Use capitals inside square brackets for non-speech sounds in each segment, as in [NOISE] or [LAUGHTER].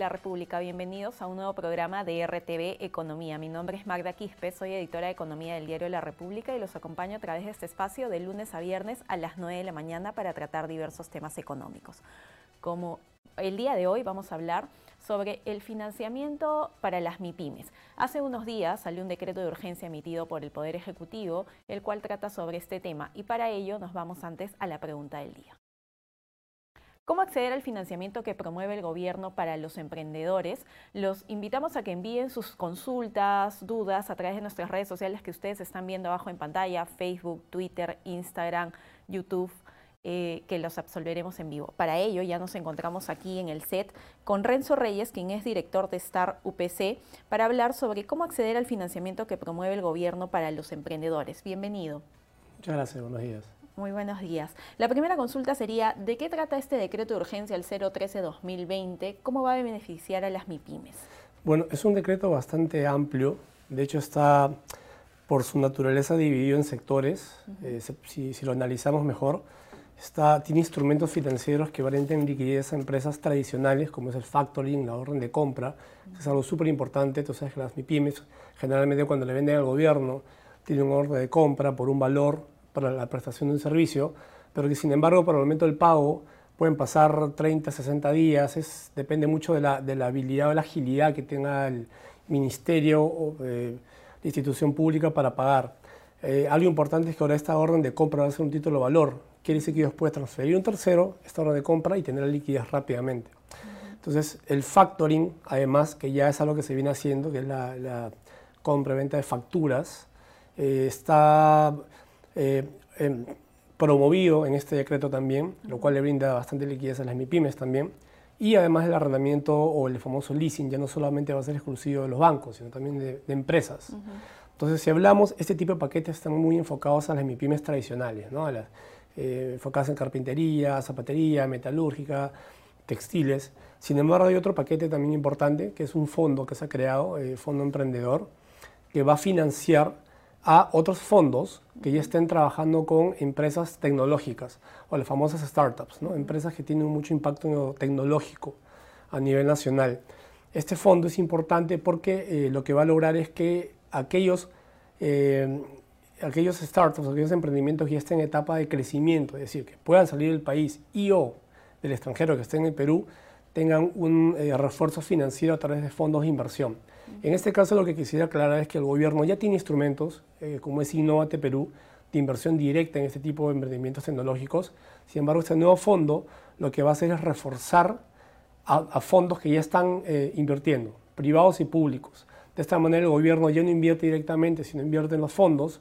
la República, bienvenidos a un nuevo programa de RTV Economía. Mi nombre es Magda Quispe, soy editora de Economía del diario La República y los acompaño a través de este espacio de lunes a viernes a las 9 de la mañana para tratar diversos temas económicos. Como el día de hoy vamos a hablar sobre el financiamiento para las MIPIMES. Hace unos días salió un decreto de urgencia emitido por el Poder Ejecutivo, el cual trata sobre este tema y para ello nos vamos antes a la pregunta del día. ¿Cómo acceder al financiamiento que promueve el gobierno para los emprendedores? Los invitamos a que envíen sus consultas, dudas a través de nuestras redes sociales que ustedes están viendo abajo en pantalla, Facebook, Twitter, Instagram, YouTube. Eh, que los absolveremos en vivo. Para ello ya nos encontramos aquí en el set con Renzo Reyes, quien es director de Star UPC, para hablar sobre cómo acceder al financiamiento que promueve el gobierno para los emprendedores. Bienvenido. Muchas gracias, buenos días. Muy buenos días. La primera consulta sería, ¿de qué trata este decreto de urgencia el 013-2020? ¿Cómo va a beneficiar a las MIPIMES? Bueno, es un decreto bastante amplio. De hecho, está por su naturaleza dividido en sectores. Eh, si, lo analizamos mejor, está, tiene instrumentos financieros que en liquidez a empresas tradicionales, como es el factoring, la orden de compra. Es algo súper importante. Tú sabes que las MIPIMES, generalmente cuando le venden al gobierno, tienen una orden de compra por un valor para la prestación de un servicio, pero que sin embargo para el momento del pago pueden pasar 30, 60 días, es, depende mucho de la, de la habilidad o la agilidad que tenga el ministerio o eh, la institución pública para pagar. Eh, algo importante es que ahora esta orden de compra va a ser un título de valor, quiere decir que ellos pueden transferir un tercero esta orden de compra y tener la liquidez rápidamente. Entonces, el factoring, además, que ya es algo que se viene haciendo, que es la, la compra-venta de facturas, eh, está eh, em, promovido en este decreto también, lo cual le brinda bastante liquidez a las MIPIMES también. Y además el arrendamiento o el famoso leasing ya no solamente va a ser exclusivo de los bancos, sino también de, empresas. Entonces, si hablamos, este tipo de paquetes están muy enfocados a las MIPIMES tradicionales, ¿no? las, eh, enfocadas en carpintería, zapatería, metalúrgica, textiles. Sin embargo, hay otro paquete también importante, que es un fondo que se ha creado, eh, Fondo Emprendedor, que va a financiar a otros fondos que ya estén trabajando con empresas tecnológicas o las famosas startups, ¿no? empresas que tienen mucho impacto tecnológico a nivel nacional. Este fondo es importante porque eh, lo que va a lograr es que aquellos, eh, aquellos startups, aquellos emprendimientos que ya estén en etapa de crecimiento, es decir, que puedan salir del país y o del extranjero que estén en el Perú, tengan un eh, refuerzo financiero a través de fondos de inversión. En este caso lo que quisiera aclarar es que el gobierno ya tiene instrumentos, eh, como es Innovate Perú, de inversión directa en este tipo de emprendimientos tecnológicos. Sin embargo, este nuevo fondo lo que va a hacer es reforzar a, fondos que ya están eh, invirtiendo, privados y públicos. De esta manera el gobierno ya no invierte directamente, sino invierte en los fondos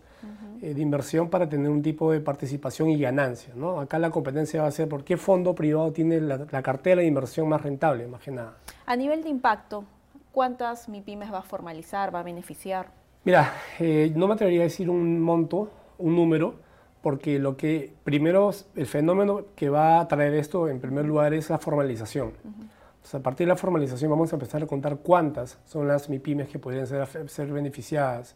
eh, de inversión para tener un tipo de participación y ganancia. ¿no? Acá la competencia va a ser por qué fondo privado tiene la, la cartera de inversión más rentable, más que nada. A nivel de impacto, ¿Cuántas MIPIMES va a formalizar, va a beneficiar? Mira, eh, no me atrevería a decir un monto, un número, porque lo que primero, el fenómeno que va a traer esto en primer lugar es la formalización. a partir de la formalización vamos a empezar a contar cuántas son las MIPIMES que podrían ser, ser beneficiadas.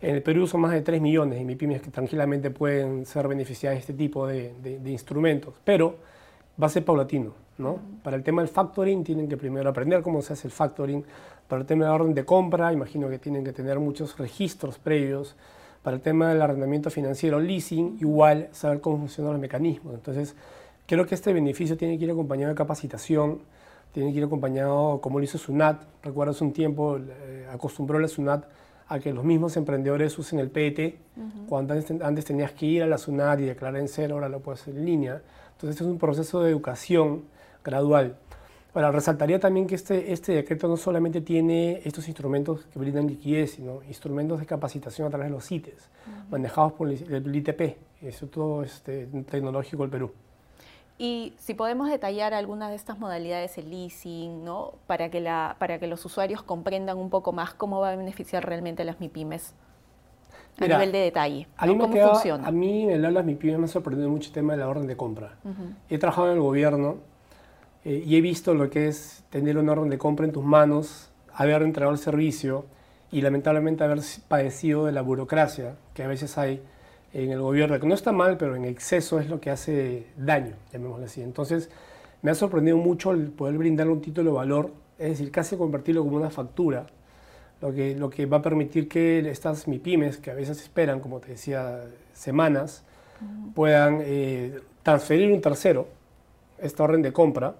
En el Perú son más de 3 millones de MIPIMES que tranquilamente pueden ser beneficiadas de este tipo de, de instrumentos, pero va a ser paulatino. Para el tema del factoring tienen que primero aprender cómo se hace el factoring. Para el tema de la orden de compra, imagino que tienen que tener muchos registros previos. Para el tema del arrendamiento financiero, leasing, igual saber cómo funcionan los mecanismos. Entonces, creo que este beneficio tiene que ir acompañado de capacitación, tiene que ir acompañado, como lo hizo SUNAT. Recuerdo hace un tiempo, eh, acostumbró la SUNAT a que los mismos emprendedores usen el PET, cuando antes, antes, tenías que ir a la SUNAT y declarar en cero, ahora lo puedes hacer en línea. Entonces, este es un proceso de educación gradual. Ahora, resaltaría también que este, este decreto no solamente tiene estos instrumentos que brindan liquidez, sino instrumentos de capacitación a través de los CITES, manejados por el ITP, Instituto este, Tecnológico del Perú. Y si podemos detallar algunas de estas modalidades, el leasing, ¿no? para, que la, para que los usuarios comprendan un poco más cómo va a beneficiar realmente a las MIPIMES a nivel de detalle. ¿Cómo funciona? A mí en el las MIPIMES me ha sorprendido mucho el tema de la orden de compra. He trabajado en el gobierno eh, y he visto lo que es tener un orden de compra en tus manos, haber entregado el servicio y lamentablemente haber padecido de la burocracia que a veces hay en el gobierno, que no está mal, pero en exceso es lo que hace daño, llamémoslo así. Entonces, me ha sorprendido mucho el poder brindarle un título de valor, es decir, casi convertirlo como una factura, lo que, lo que va a permitir que estas MIPIMES, que a veces esperan, como te decía, semanas, puedan eh, transferir un tercero esta orden de compra.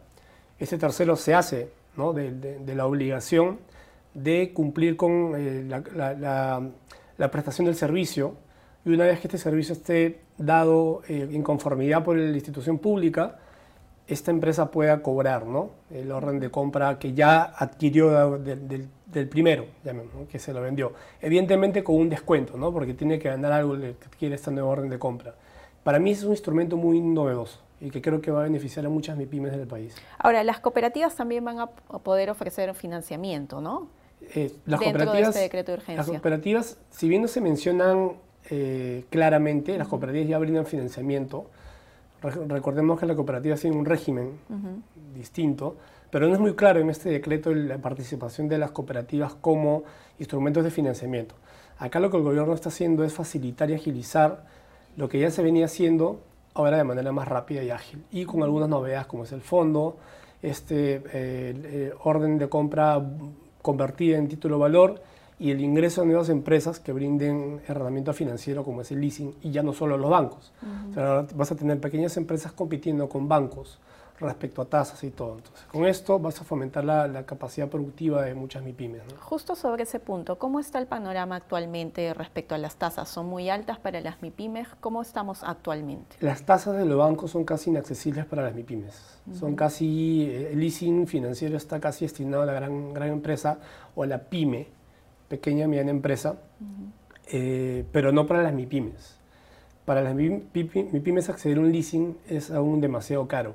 Este tercero se hace ¿no? de, la obligación de cumplir con eh, la, la, prestación del servicio y una vez que este servicio esté dado eh, en conformidad por la institución pública, esta empresa pueda cobrar ¿no? el orden de compra que ya adquirió del primero, que se lo vendió. Evidentemente con un descuento, ¿no? porque tiene que ganar algo que adquiere esta nueva orden de compra. Para mí es un instrumento muy novedoso y que creo que va a beneficiar a muchas MIPIMES del país. Ahora, las cooperativas también van a poder ofrecer financiamiento, ¿no? Eh, las Dentro de este decreto de urgencia. Las cooperativas, si bien no se mencionan eh, claramente, las cooperativas ya brindan financiamiento. recordemos que la cooperativa tiene un régimen distinto, pero no es muy claro en este decreto la participación de las cooperativas como instrumentos de financiamiento. Acá lo que el gobierno está haciendo es facilitar y agilizar lo que ya se venía haciendo ahora de manera más rápida y ágil y con algunas novedades como es el fondo, este eh, orden de compra convertida en título valor y el ingreso de nuevas empresas que brinden herramienta financiero como es el leasing y ya no solo los bancos. o sea, vas a tener pequeñas empresas compitiendo con bancos respecto a tasas y todo. Entonces, con esto vas a fomentar la, capacidad productiva de muchas MIPIMES. Justo sobre ese punto, ¿cómo está el panorama actualmente respecto a las tasas? ¿Son muy altas para las MIPIMES? ¿Cómo estamos actualmente? Las tasas de los bancos son casi inaccesibles para las MIPIMES. Son casi, el leasing financiero está casi destinado a la gran, gran empresa o a la PYME, pequeña y mediana empresa, eh, pero no para las MIPIMES. Para las MIPIMES acceder a un leasing es aún demasiado caro.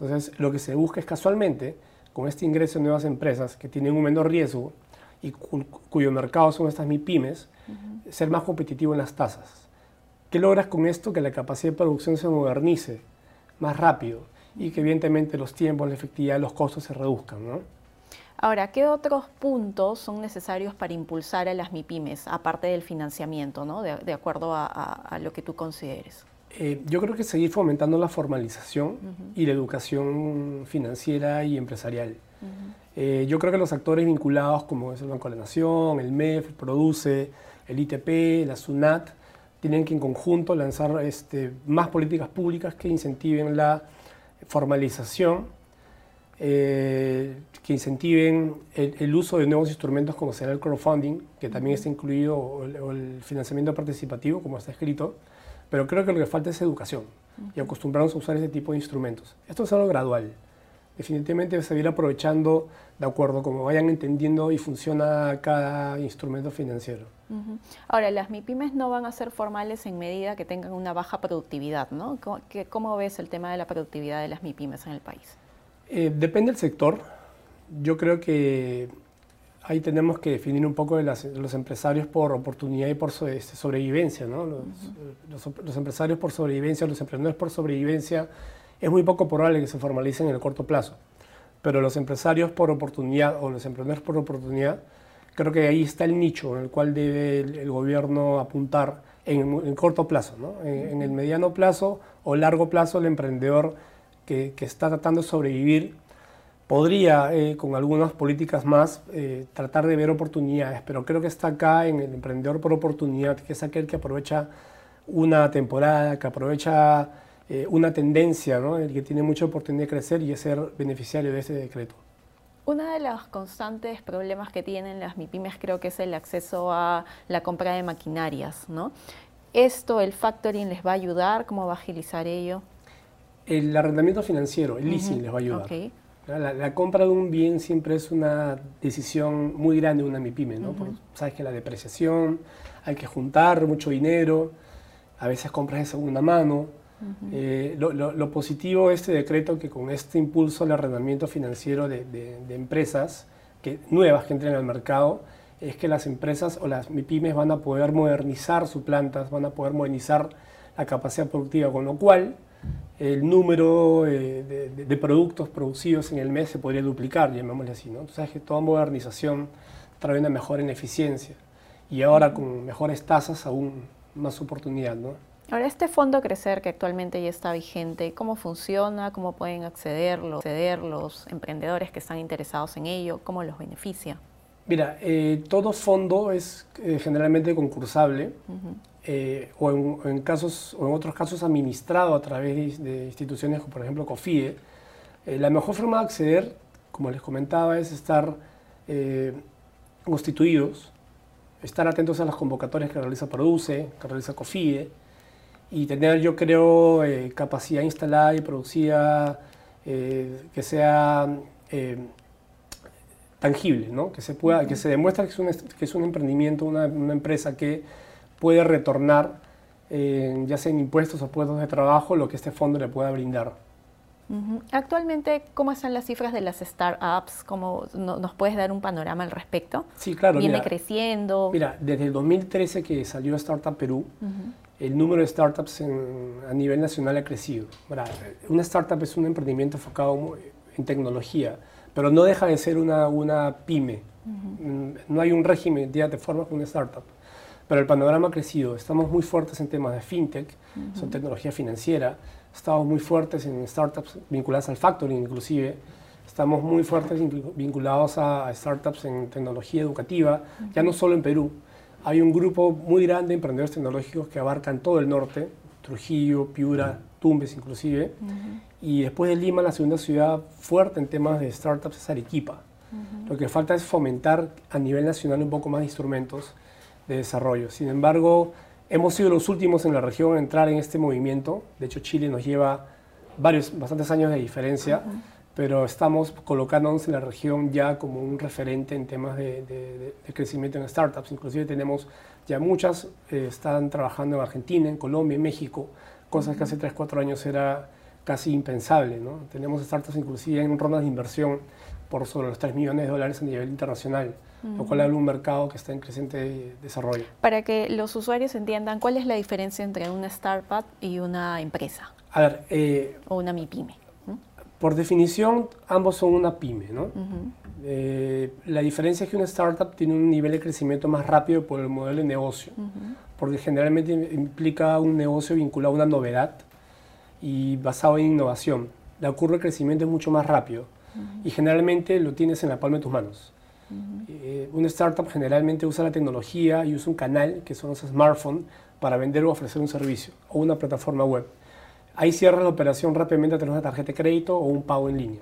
Entonces, lo que se busca es casualmente, con este ingreso de nuevas empresas que tienen un menor riesgo y cuyo mercado son estas MIPIMES, ser más competitivo en las tasas. ¿Qué logras con esto? Que la capacidad de producción se modernice más rápido y que evidentemente los tiempos, la efectividad, los costos se reduzcan. Ahora, ¿qué otros puntos son necesarios para impulsar a las MIPIMES, aparte del financiamiento, ¿no? de, acuerdo a lo que tú consideres? Eh, yo creo que seguir fomentando la formalización y la educación financiera y empresarial. Eh, yo creo que los actores vinculados, como es el Banco de la Nación, el MEF, el Produce, el ITP, la SUNAT, tienen que en conjunto lanzar este, más políticas públicas que incentiven la formalización, eh, que incentiven el, uso de nuevos instrumentos como será el crowdfunding, que también está incluido, o el financiamiento participativo, como está escrito, pero creo que lo que falta es educación y acostumbrarnos a usar ese tipo de instrumentos. Esto es algo gradual. Definitivamente se ir aprovechando de acuerdo como vayan entendiendo y funciona cada instrumento financiero. Ahora, las MIPIMES no van a ser formales en medida que tengan una baja productividad, ¿no? ¿Cómo, ves el tema de la productividad de las MIPIMES en el país? Eh, depende del sector. Yo creo que ahí tenemos que definir un poco de los empresarios por oportunidad y por este, sobrevivencia. ¿no? Los, empresarios por sobrevivencia, los emprendedores por sobrevivencia, es muy poco probable que se formalicen en el corto plazo. Pero los empresarios por oportunidad o los emprendedores por oportunidad, creo que ahí está el nicho en el cual debe el, gobierno apuntar en, corto plazo. ¿no? En, el mediano plazo o largo plazo, el emprendedor que, que está tratando de sobrevivir podría, eh, con algunas políticas más, eh, tratar de ver oportunidades, pero creo que está acá en el emprendedor por oportunidad, que es aquel que aprovecha una temporada, que aprovecha eh, una tendencia, ¿no? el que tiene mucha oportunidad de crecer y de ser beneficiario de ese decreto. Una de los constantes problemas que tienen las MIPIMES creo que es el acceso a la compra de maquinarias. ¿no? ¿Esto, el factoring, les va a ayudar? ¿Cómo va a agilizar ello? El arrendamiento financiero, el leasing, les va a ayudar. La, compra de un bien siempre es una decisión muy grande de una MIPYME, ¿no? sabes que la depreciación, hay que juntar mucho dinero, a veces compras de segunda mano. Eh, lo, positivo de este decreto que con este impulso al arrendamiento financiero de, empresas que, nuevas que entren al mercado, es que las empresas o las MIPYMES van a poder modernizar sus plantas, van a poder modernizar la capacidad productiva, con lo cual el número eh, de, productos producidos en el mes se podría duplicar, llamémosle así. ¿no? Tú sabes que toda modernización trae una mejora en eficiencia y ahora con mejores tasas aún más oportunidad. ¿no? Ahora, este fondo Crecer que actualmente ya está vigente, ¿cómo funciona? ¿Cómo pueden acceder los, acceder los emprendedores que están interesados en ello? ¿Cómo los beneficia? Mira, eh, todo fondo es eh, generalmente concursable eh, o, en, casos, o en otros casos administrado a través de, instituciones como por ejemplo COFIE. la mejor forma de acceder, como les comentaba, es estar constituidos, estar atentos a las convocatorias que realiza Produce, que realiza COFIE y tener, yo creo, capacidad instalada y producida que sea tangible, ¿no? que, se pueda, que se demuestra que es un, que es un emprendimiento, una, una, empresa que puede retornar, eh, ya sea en impuestos o puestos de trabajo, lo que este fondo le pueda brindar. Actualmente, ¿cómo están las cifras de las startups? ¿Cómo ¿Nos puedes dar un panorama al respecto? Sí, claro. ¿Viene creciendo? Mira, desde el 2013 que salió Startup Perú, el número de startups a nivel nacional ha crecido. Una startup es un emprendimiento enfocado en tecnología pero no deja de ser una, una pyme. Mm, no hay un régimen ya te formas con una startup. Pero el panorama ha crecido. Estamos muy fuertes en temas de fintech, son tecnología financiera. Estamos muy fuertes en startups vinculadas al factoring, inclusive. Estamos muy fuertes vinculados a, startups en tecnología educativa, ya no solo en Perú. Hay un grupo muy grande de emprendedores tecnológicos que abarcan todo el norte, Trujillo, Piura, Tumbes inclusive. Y después de Lima, la segunda ciudad fuerte en temas de startups es Arequipa. Lo que falta es fomentar a nivel nacional un poco más de instrumentos de desarrollo. Sin embargo, hemos sido los últimos en la región en entrar en este movimiento. De hecho, Chile nos lleva varios, bastantes años de diferencia, pero estamos colocándonos en la región ya como un referente en temas de, crecimiento en startups. Inclusive tenemos ya muchas, eh, están trabajando en Argentina, en Colombia, en México, cosas que hace 3, 4 años era casi impensable. ¿no? Tenemos startups inclusive en rondas de inversión por sobre los 3 millones de dólares a nivel internacional, lo cual habla de un mercado que está en creciente desarrollo. Para que los usuarios entiendan, ¿cuál es la diferencia entre una startup y una empresa? A ver, eh, o una MIPYME. Por definición, ambos son una pyme. ¿no? Eh, la diferencia es que una startup tiene un nivel de crecimiento más rápido por el modelo de negocio, porque generalmente implica un negocio vinculado a una novedad y basado en innovación. La curva de crecimiento es mucho más rápido y generalmente lo tienes en la palma de tus manos. Eh, una startup generalmente usa la tecnología y usa un canal, que son los smartphones, para vender o ofrecer un servicio o una plataforma web. Ahí cierra la operación rápidamente a través de una tarjeta de crédito o un pago en línea.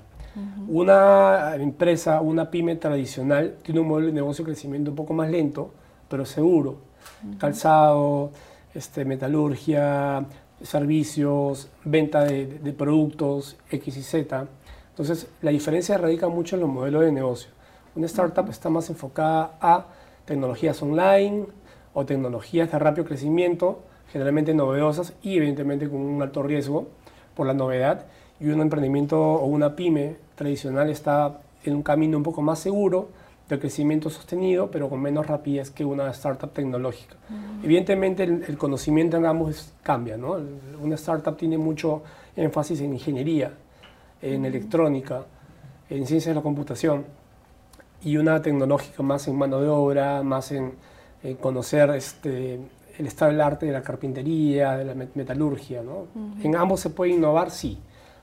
Una empresa, una pyme tradicional, tiene un modelo de negocio de crecimiento un poco más lento, pero seguro. Calzado, este, metalurgia, servicios, venta de, productos X y Z. Entonces, la diferencia radica mucho en los modelos de negocio. Una startup está más enfocada a tecnologías online o tecnologías de rápido crecimiento, generalmente novedosas y evidentemente con un alto riesgo por la novedad. Y un emprendimiento o una pyme tradicional está en un camino un poco más seguro, de crecimiento sostenido, pero con menos rapidez que una startup tecnológica. Evidentemente el, conocimiento en ambos cambia, ¿no? Una startup tiene mucho énfasis en ingeniería, en electrónica, en ciencias de la computación, y una tecnológica más en mano de obra, más en, conocer este, el estado del arte de la carpintería, de la metalurgia, ¿no? En ambos se puede innovar, sí,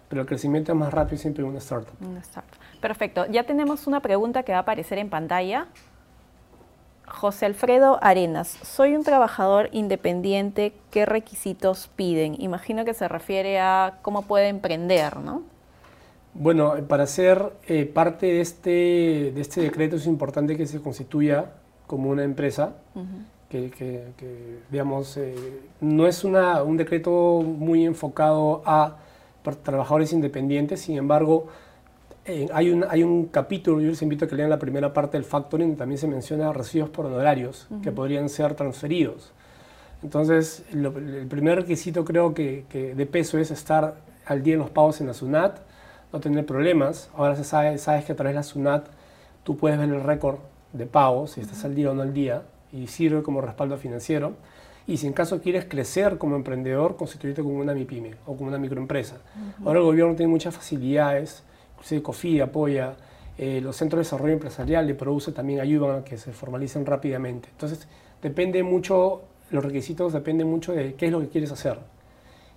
pero el crecimiento es más rápido siempre en una startup. Una startup. Perfecto. Ya tenemos una pregunta que va a aparecer en pantalla. José Alfredo Arenas, soy un trabajador independiente, ¿qué requisitos piden? Imagino que se refiere a cómo puede emprender, ¿no? Bueno, para ser eh, parte de este, de este decreto es importante que se constituya como una empresa, que, digamos, eh, no es una, un decreto muy enfocado a trabajadores independientes, sin embargo, eh, hay, un, hay un capítulo, yo les invito a que lean la primera parte del factoring, también se menciona recibos por honorarios que podrían ser transferidos. Entonces, el primer requisito creo que, de peso es estar al día en los pagos en la SUNAT, no tener problemas. Ahora se sabe, sabes que a través de la SUNAT tú puedes ver el récord de pagos, si estás al día o no al día, y sirve como respaldo financiero. Y si en caso quieres crecer como emprendedor, constituirte como una MIPYME o como una microempresa. Ahora el gobierno tiene muchas facilidades, inclusive COFI apoya, eh, los centros de desarrollo empresarial de Produce también ayudan a que se formalicen rápidamente. Entonces, depende mucho los requisitos dependen mucho de qué es lo que quieres hacer.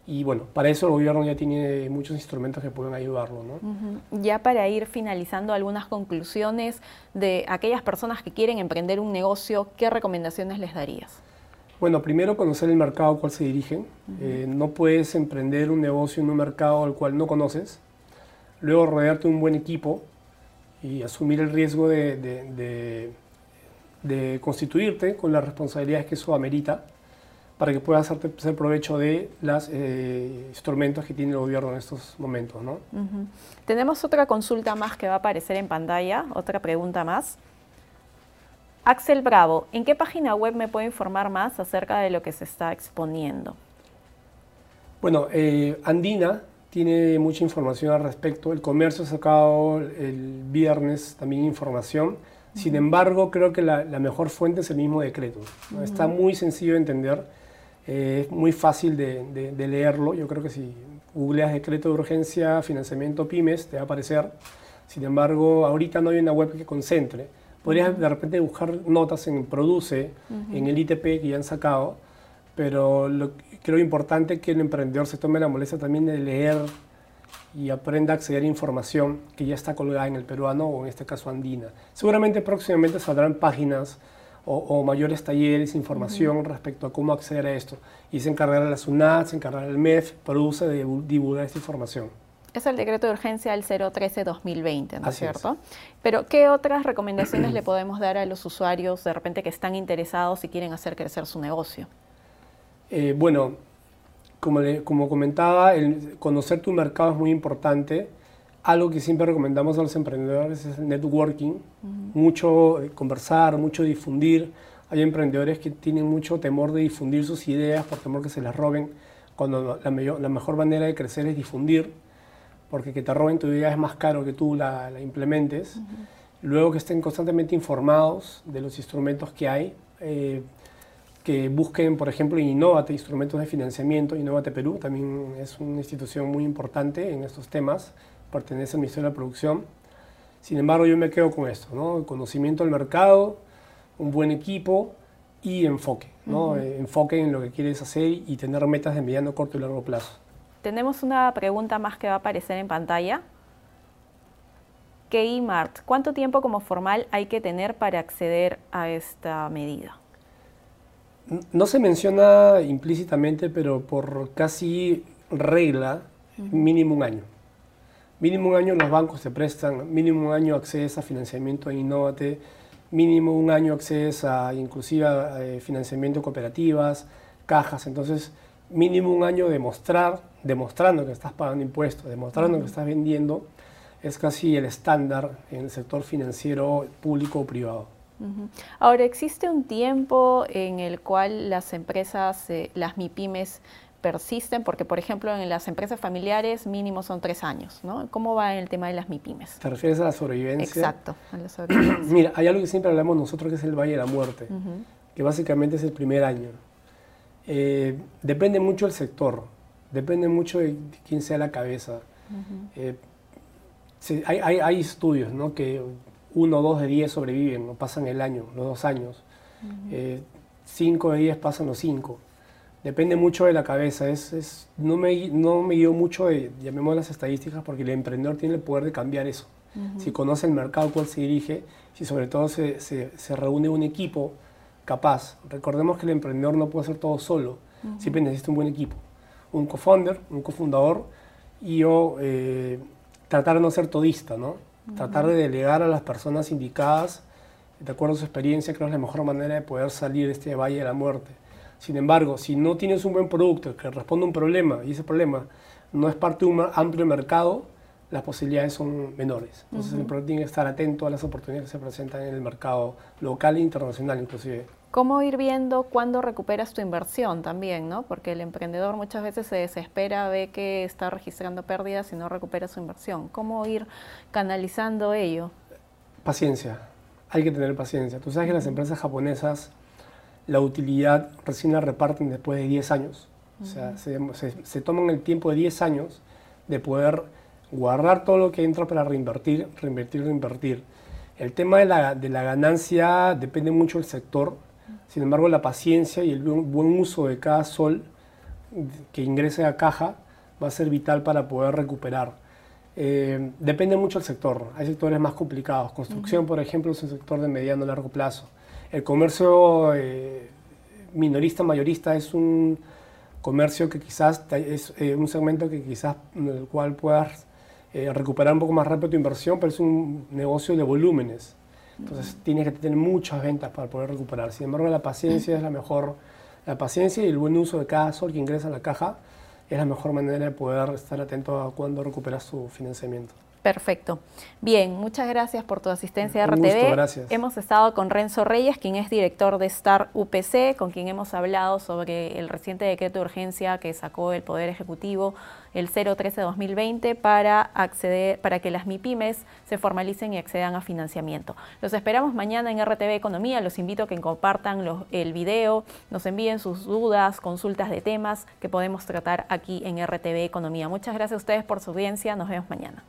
Y bueno, para eso el gobierno ya tiene muchos instrumentos que pueden ayudarlo. ¿no? Ya para ir finalizando algunas conclusiones de aquellas personas que quieren emprender un negocio, ¿qué recomendaciones les darías? Bueno, primero conocer el mercado al cual se dirigen. Eh, no puedes emprender un negocio en un mercado al cual no conoces. Luego rodearte de un buen equipo y asumir el riesgo de, de constituirte con las responsabilidades que eso amerita para que puedas hacer provecho de los eh, instrumentos que tiene el gobierno en estos momentos. ¿no? Tenemos otra consulta más que va a aparecer en pantalla, otra pregunta más. Axel Bravo, ¿en qué página web me puedo informar más acerca de lo que se está exponiendo? Bueno, eh, Andina tiene mucha información al respecto. El comercio ha sacado el viernes también información. Sin embargo, creo que la, mejor fuente es el mismo decreto. Está muy sencillo de entender eh, es muy fácil de, leerlo. Yo creo que si googleas decreto de urgencia, financiamiento pymes, te va a aparecer. Sin embargo, ahorita no hay una web que concentre. Podrías de repente buscar notas en Produce, en el ITP que ya han sacado, pero lo, creo importante que el emprendedor se tome la molestia también de leer y aprenda a acceder a información que ya está colgada en el peruano o en este caso andina. Seguramente próximamente saldrán páginas o, mayores talleres, información respecto a cómo acceder a esto. Y se encargará la SUNAT, se encargará el MEF, produce de divulgar esta información. Es el decreto de urgencia del 013-2020, ¿no es cierto? Pero, ¿qué otras recomendaciones le podemos dar a los usuarios de repente que están interesados y quieren hacer crecer su negocio? Eh, bueno, como, como comentaba, el conocer tu mercado es muy importante algo que siempre recomendamos a los emprendedores es el networking, mucho eh, conversar, mucho difundir. Hay emprendedores que tienen mucho temor de difundir sus ideas por temor que se las roben, cuando la, la mejor manera de crecer es difundir, porque que te roben tu idea es más caro que tú la, implementes. Luego que estén constantemente informados de los instrumentos que hay, eh, que busquen, por ejemplo, Innovate, instrumentos de financiamiento. Innovate Perú también es una institución muy importante en estos temas pertenece al Ministerio de la Producción. Sin embargo, yo me quedo con esto, ¿no? conocimiento del mercado, un buen equipo y enfoque, ¿no? Eh, enfoque en lo que quieres hacer y tener metas de mediano, corto y largo plazo. Tenemos una pregunta más que va a aparecer en pantalla. Mart, ¿cuánto tiempo como formal hay que tener para acceder a esta medida? No se menciona implícitamente, pero por casi regla, mínimo un año. Mínimo un año los bancos te prestan, mínimo un año accedes a financiamiento en Innovate, mínimo un año accedes a inclusive a, eh, financiamiento cooperativas, cajas. Entonces, mínimo un año demostrar, demostrando que estás pagando impuestos, demostrando que estás vendiendo, es casi el estándar en el sector financiero público o privado. Ahora, ¿existe un tiempo en el cual las empresas, eh, las MIPIMES, persisten, porque por ejemplo en las empresas familiares mínimo son tres años, ¿no? ¿Cómo va el tema de las MIPIMES? ¿Te refieres a la sobrevivencia? Exacto, a la [CLEARS THROAT] sobrevivencia. Mira, hay algo que siempre hablamos nosotros que es el Valle de la Muerte, que básicamente es el primer año. Eh, depende mucho del sector, depende mucho de quién sea la cabeza. Eh, hay, hay, hay, estudios, ¿no? Que uno o dos de diez sobreviven, no pasan el año, los dos años. Eh, cinco de diez pasan los cinco depende mucho de la cabeza. Es, no, me, no me guío mucho de, llamemos las estadísticas, porque el emprendedor tiene el poder de cambiar eso. Si conoce el mercado al cual se dirige, si sobre todo se, se, reúne un equipo capaz. Recordemos que el emprendedor no puede hacer todo solo, siempre necesita un buen equipo. Un co-founder, un cofundador, y yo eh, tratar de no ser todista, ¿no? Tratar de delegar a las personas indicadas, de acuerdo a su experiencia, creo que es la mejor manera de poder salir de este valle de la muerte. Sin embargo, si no tienes un buen producto que responde a un problema y ese problema no es parte de un amplio mercado, las posibilidades son menores. Entonces el emprendedor tiene que estar atento a las oportunidades que se presentan en el mercado local e internacional inclusive. ¿Cómo ir viendo cuándo recuperas tu inversión también, no? Porque el emprendedor muchas veces se desespera, ve que está registrando pérdidas y no recupera su inversión. ¿Cómo ir canalizando ello? Paciencia. Hay que tener paciencia. Tú sabes que las empresas japonesas la utilidad recién la reparten después de 10 años. O sea, se, toman el tiempo de 10 años de poder guardar todo lo que entra para reinvertir, reinvertir, reinvertir. El tema de la, de la ganancia depende mucho del sector. Sin embargo, la paciencia y el buen uso de cada sol que ingrese a caja va a ser vital para poder recuperar. Eh, depende mucho del sector. Hay sectores más complicados. Construcción, por ejemplo, es un sector de mediano a largo plazo. El comercio eh, minorista, mayorista es un comercio que quizás es eh, un segmento que quizás en el cual puedas recuperar un poco más rápido tu inversión, pero es un negocio de volúmenes. Entonces tienes que tener muchas ventas para poder recuperar. Sin embargo, la paciencia es la mejor, la paciencia y el buen uso de cada sol que ingresa a la caja es la mejor manera de poder estar atento a cuando recuperas tu financiamiento. Perfecto. Bien, muchas gracias por tu asistencia a RTV. Gusto, gracias. Hemos estado con Renzo Reyes, quien es director de Star UPC, con quien hemos hablado sobre el reciente decreto de urgencia que sacó el Poder Ejecutivo el 013-2020 para acceder, para que las MIPIMES se formalicen y accedan a financiamiento. Los esperamos mañana en RTV Economía. Los invito a que compartan el video, nos envíen sus dudas, consultas de temas que podemos tratar aquí en RTV Economía. Muchas gracias a ustedes por su audiencia. Nos vemos mañana.